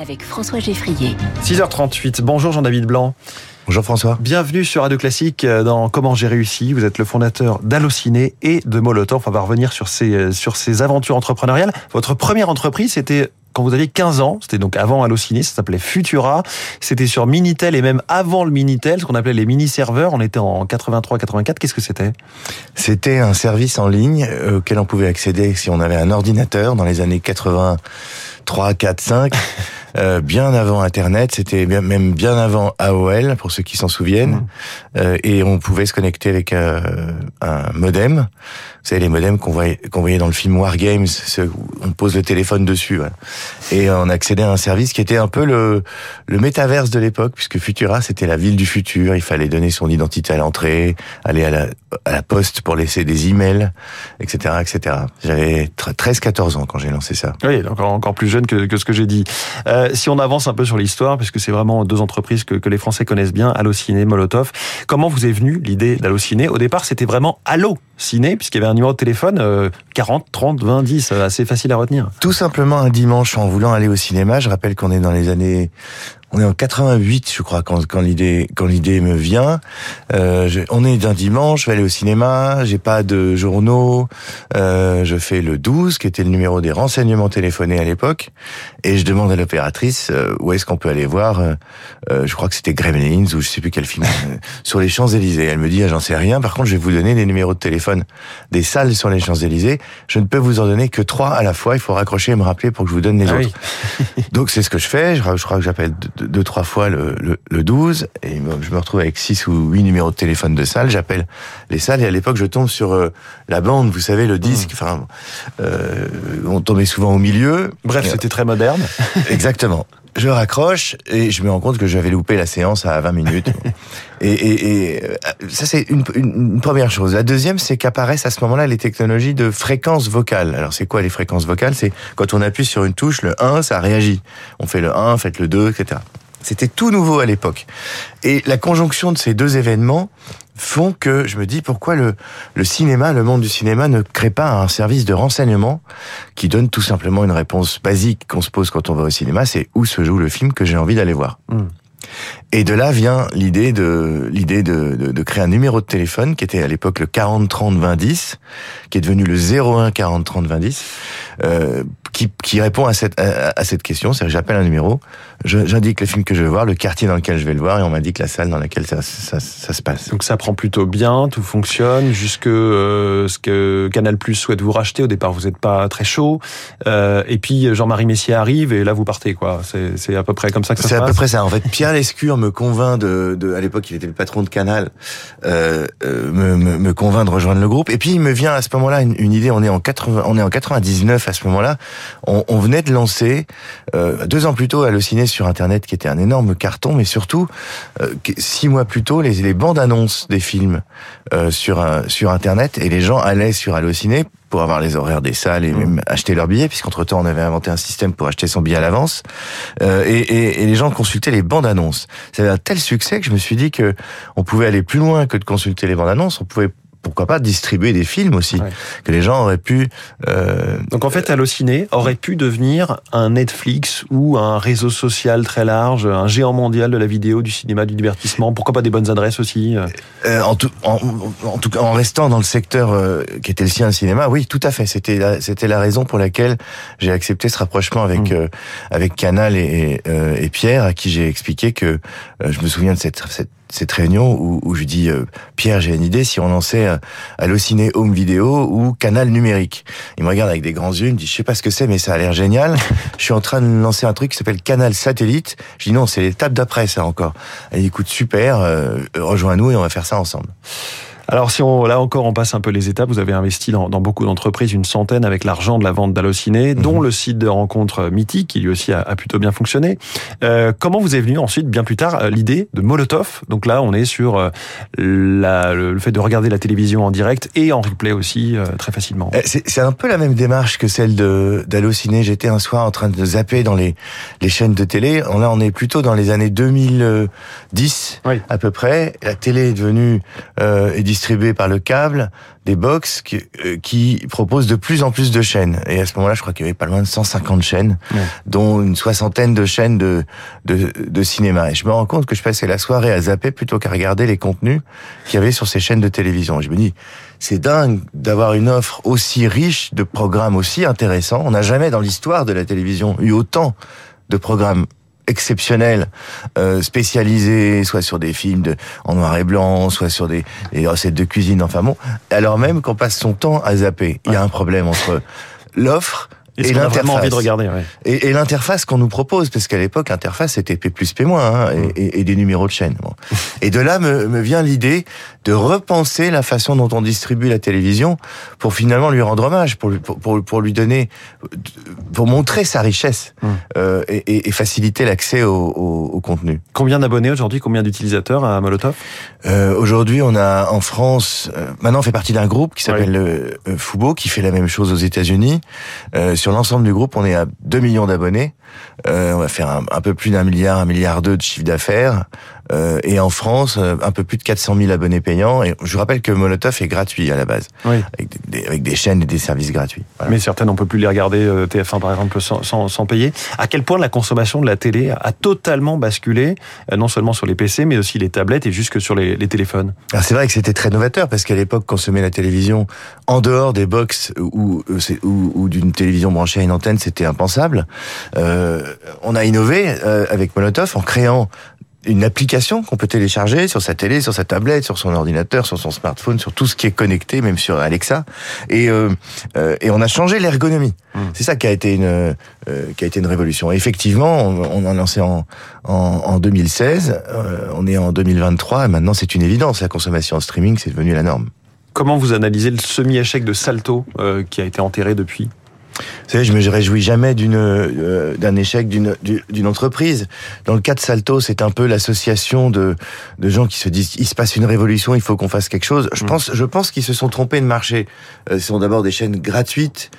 avec François Geffrier. 6h38, bonjour Jean-David Blanc. Bonjour François. Bienvenue sur Radio Classique euh, dans Comment j'ai réussi. Vous êtes le fondateur d'Allociné et de Molotov. On va revenir sur ces, euh, sur ces aventures entrepreneuriales. Votre première entreprise, c'était quand vous aviez 15 ans, c'était donc avant Allociné, ça s'appelait Futura. C'était sur Minitel et même avant le Minitel, ce qu'on appelait les mini-serveurs. On était en 83-84. Qu'est-ce que c'était? C'était un service en ligne euh, auquel on pouvait accéder si on avait un ordinateur dans les années 83, 4, 5. Euh, bien avant Internet, c'était même bien avant AOL pour ceux qui s'en souviennent, mmh. euh, et on pouvait se connecter avec euh, un modem. Vous savez les modems qu'on voyait, qu'on voyait dans le film War Games, on pose le téléphone dessus, voilà. et on accédait à un service qui était un peu le le métaverse de l'époque, puisque Futura c'était la ville du futur. Il fallait donner son identité à l'entrée, aller à la à la poste pour laisser des emails, etc., etc. J'avais 13-14 ans quand j'ai lancé ça. Oui, encore encore plus jeune que, que ce que j'ai dit. Euh, euh, si on avance un peu sur l'histoire, puisque c'est vraiment deux entreprises que, les Français connaissent bien, Allociné, Molotov, comment vous est venue l'idée d'Allociné? Au départ, c'était vraiment Allo Ciné, puisqu'il y avait un numéro de téléphone 40, 30, 20, 10, assez facile à retenir. Tout simplement un dimanche en voulant aller au cinéma. Je rappelle qu'on est dans les années on est en 88, je crois, quand, quand l'idée quand l'idée me vient. Euh, je, on est d'un dimanche, je vais aller au cinéma, j'ai pas de journaux, euh, je fais le 12, qui était le numéro des renseignements téléphonés à l'époque, et je demande à l'opératrice euh, où est-ce qu'on peut aller voir. Euh, euh, je crois que c'était Gremlins ou je sais plus quel film sur les Champs Élysées. Elle me dit, ah, j'en sais rien. Par contre, je vais vous donner les numéros de téléphone des salles sur les Champs Élysées. Je ne peux vous en donner que trois à la fois. Il faut raccrocher et me rappeler pour que je vous donne les ah autres. Donc c'est ce que je fais. Je, je crois que j'appelle deux, trois fois le, le, le 12 et je me retrouve avec six ou huit numéros de téléphone de salle. J'appelle les salles et à l'époque je tombe sur euh, la bande, vous savez, le disque. Mmh. Enfin, euh, on tombait souvent au milieu. Bref, c'était très moderne. Exactement. Je raccroche et je me rends compte que j'avais loupé la séance à 20 minutes. et, et, et, euh, ça, c'est une, une, première chose. La deuxième, c'est qu'apparaissent à ce moment-là les technologies de fréquence vocale. Alors, c'est quoi les fréquences vocales? C'est quand on appuie sur une touche, le 1, ça réagit. On fait le 1, faites le 2, etc. C'était tout nouveau à l'époque. Et la conjonction de ces deux événements font que je me dis pourquoi le, le cinéma, le monde du cinéma ne crée pas un service de renseignement qui donne tout simplement une réponse basique qu'on se pose quand on va au cinéma, c'est où se joue le film que j'ai envie d'aller voir. Mmh. Et de là vient l'idée de l'idée de, de, de, créer un numéro de téléphone qui était à l'époque le 40 30 20 10, qui est devenu le 01 40 30 20 10, euh, qui, qui répond à cette à, à cette question. C'est j'appelle un numéro, j'indique le film que je veux voir, le quartier dans lequel je vais le voir, et on m'indique la salle dans laquelle ça, ça, ça, se passe. Donc ça prend plutôt bien, tout fonctionne, jusque euh, ce que Canal Plus souhaite vous racheter. Au départ, vous n'êtes pas très chaud, euh, et puis Jean-Marie Messier arrive, et là vous partez quoi. C'est à peu près comme ça que ça se passe. C'est à peu près ça. En fait, Pierre Lescure me convainc de, de à l'époque il était le patron de Canal, euh, euh, me, me, me, convainc de rejoindre le groupe. Et puis il me vient à ce moment-là une, une, idée. On est en 80, on est en 99 à ce moment-là. On, on, venait de lancer euh, deux ans plus tôt Allociné sur Internet, qui était un énorme carton, mais surtout euh, six mois plus tôt les, les bandes annonces des films euh, sur sur Internet et les gens allaient sur Allociné pour avoir les horaires des salles et mmh. même acheter leurs billets, puisqu'entre temps on avait inventé un système pour acheter son billet à l'avance. Euh, et, et, et, les gens consultaient les bandes annonces. Ça avait un tel succès que je me suis dit que on pouvait aller plus loin que de consulter les bandes annonces. On pouvait pourquoi pas distribuer des films aussi ouais. que les gens auraient pu. Euh, Donc en fait, Allociné aurait pu devenir un Netflix ou un réseau social très large, un géant mondial de la vidéo, du cinéma, du divertissement. Pourquoi pas des bonnes adresses aussi euh, euh en, tout, en, en, tout cas, en restant dans le secteur euh, qui était le sien, le cinéma, oui, tout à fait. C'était la, c'était la raison pour laquelle j'ai accepté ce rapprochement avec mmh. avec Canal et, et, et Pierre, à qui j'ai expliqué que je me souviens de cette, cette cette réunion où, où je dis euh, Pierre, j'ai une idée, si on lançait euh, Allociné Home Vidéo ou Canal Numérique. Il me regarde avec des grands yeux, il me dit je sais pas ce que c'est, mais ça a l'air génial. je suis en train de lancer un truc qui s'appelle Canal Satellite. Je dis non, c'est l'étape d'après ça encore. Dit écoute super, euh, rejoins-nous et on va faire ça ensemble. Alors si on, là encore on passe un peu les étapes, vous avez investi dans, dans beaucoup d'entreprises, une centaine avec l'argent de la vente d'Allociné, mmh. dont le site de rencontre mythique qui lui aussi a, a plutôt bien fonctionné. Euh, comment vous est venu ensuite, bien plus tard, l'idée de Molotov? Donc là on est sur euh, la, le fait de regarder la télévision en direct et en replay aussi euh, très facilement. Eh, c'est un peu la même démarche que celle d'Allociné. J'étais un soir en train de zapper dans les, les chaînes de télé. Là on est plutôt dans les années 2010 oui. à peu près. La télé est devenue euh, distribués par le câble, des box qui, euh, qui, proposent de plus en plus de chaînes. Et à ce moment-là, je crois qu'il y avait pas loin de 150 chaînes, dont une soixantaine de chaînes de, de, de, cinéma. Et je me rends compte que je passais la soirée à zapper plutôt qu'à regarder les contenus qu'il y avait sur ces chaînes de télévision. Et je me dis, c'est dingue d'avoir une offre aussi riche de programmes aussi intéressants. On n'a jamais dans l'histoire de la télévision eu autant de programmes exceptionnels, euh, spécialisés, soit sur des films de, en noir et blanc, soit sur des, des recettes de cuisine, enfin bon, alors même qu'on passe son temps à zapper. Il y a un problème entre l'offre et, et l'interface. envie de regarder, ouais. Et, et l'interface qu'on nous propose, parce qu'à l'époque, l'interface c'était P plus P moins hein, mm. et, et, des numéros de chaîne. Bon. et de là me, me vient l'idée de repenser la façon dont on distribue la télévision pour finalement lui rendre hommage, pour lui, pour, pour, pour lui donner, pour montrer sa richesse mm. euh, et, faciliter l'accès au, au, au, contenu. Combien d'abonnés aujourd'hui Combien d'utilisateurs à Molotov? Euh, Aujourd'hui, on a en France, euh, maintenant on fait partie d'un groupe qui s'appelle oui. Euh, Fubo, qui fait la même chose aux États-Unis. Sur l'ensemble du groupe, on est à 2 millions d'abonnés. Euh, on va faire un, un peu plus d'un milliard, un milliard deux de chiffre d'affaires. Euh, et en France, euh, un peu plus de 400 000 abonnés payants. Et je rappelle que Molotov est gratuit à la base, oui. avec, des, avec, des, chaînes et des services gratuits. Voilà. Mais certaines, on peut plus les regarder euh, TF1 par exemple sans, sans, sans, payer. À quel point la consommation de la télé a totalement basculé, non seulement sur les PC, mais aussi les tablettes et jusque sur les, les téléphones? C'est vrai que c'était très novateur parce qu'à l'époque, consommer la télévision en dehors des box ou, ou, ou d'une télévision branchée à une antenne, c'était impensable. Euh, on a innové avec Molotov en créant une application qu'on peut télécharger sur sa télé, sur sa tablette, sur son ordinateur, sur son smartphone, sur tout ce qui est connecté, même sur Alexa. Et, euh, euh, et on a changé l'ergonomie. Mmh. C'est ça qui a été une euh, qui a été une révolution. Et effectivement, on, on a lancé en, en, en 2016. Euh, on est en 2023 et maintenant c'est une évidence. La consommation en streaming, c'est devenu la norme. Comment vous analysez le semi-échec de Salto euh, qui a été enterré depuis? Vous savez, je me réjouis jamais d'une euh, d'un échec d'une d'une entreprise. Dans le cas de Salto, c'est un peu l'association de de gens qui se disent il se passe une révolution, il faut qu'on fasse quelque chose. Je mmh. pense je pense qu'ils se sont trompés de marché. Euh, ce sont d'abord des chaînes gratuites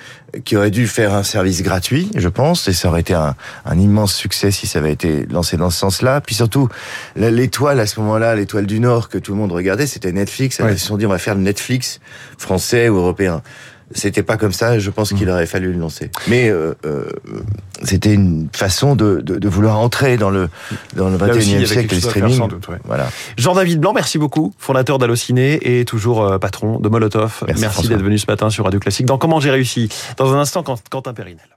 qui auraient dû faire un service gratuit, je pense, et ça aurait été un, un immense succès si ça avait été lancé dans ce sens-là. Puis surtout, l'étoile à ce moment-là, l'étoile du Nord que tout le monde regardait, c'était Netflix. Ils se sont dit on va faire le Netflix français ou européen c'était pas comme ça. Je pense qu'il mmh. aurait fallu le lancer. Mais euh, euh, c'était une façon de, de, de, vouloir entrer dans le dans le 21e siècle, le streaming. Doute, ouais. Voilà. Jean-David Blanc, merci beaucoup, fondateur d'Allociné et toujours euh, patron de Molotov. Merci, merci d'être venu ce matin sur Radio Classique. Dans Comment j'ai réussi Dans un instant, Quentin Périnel.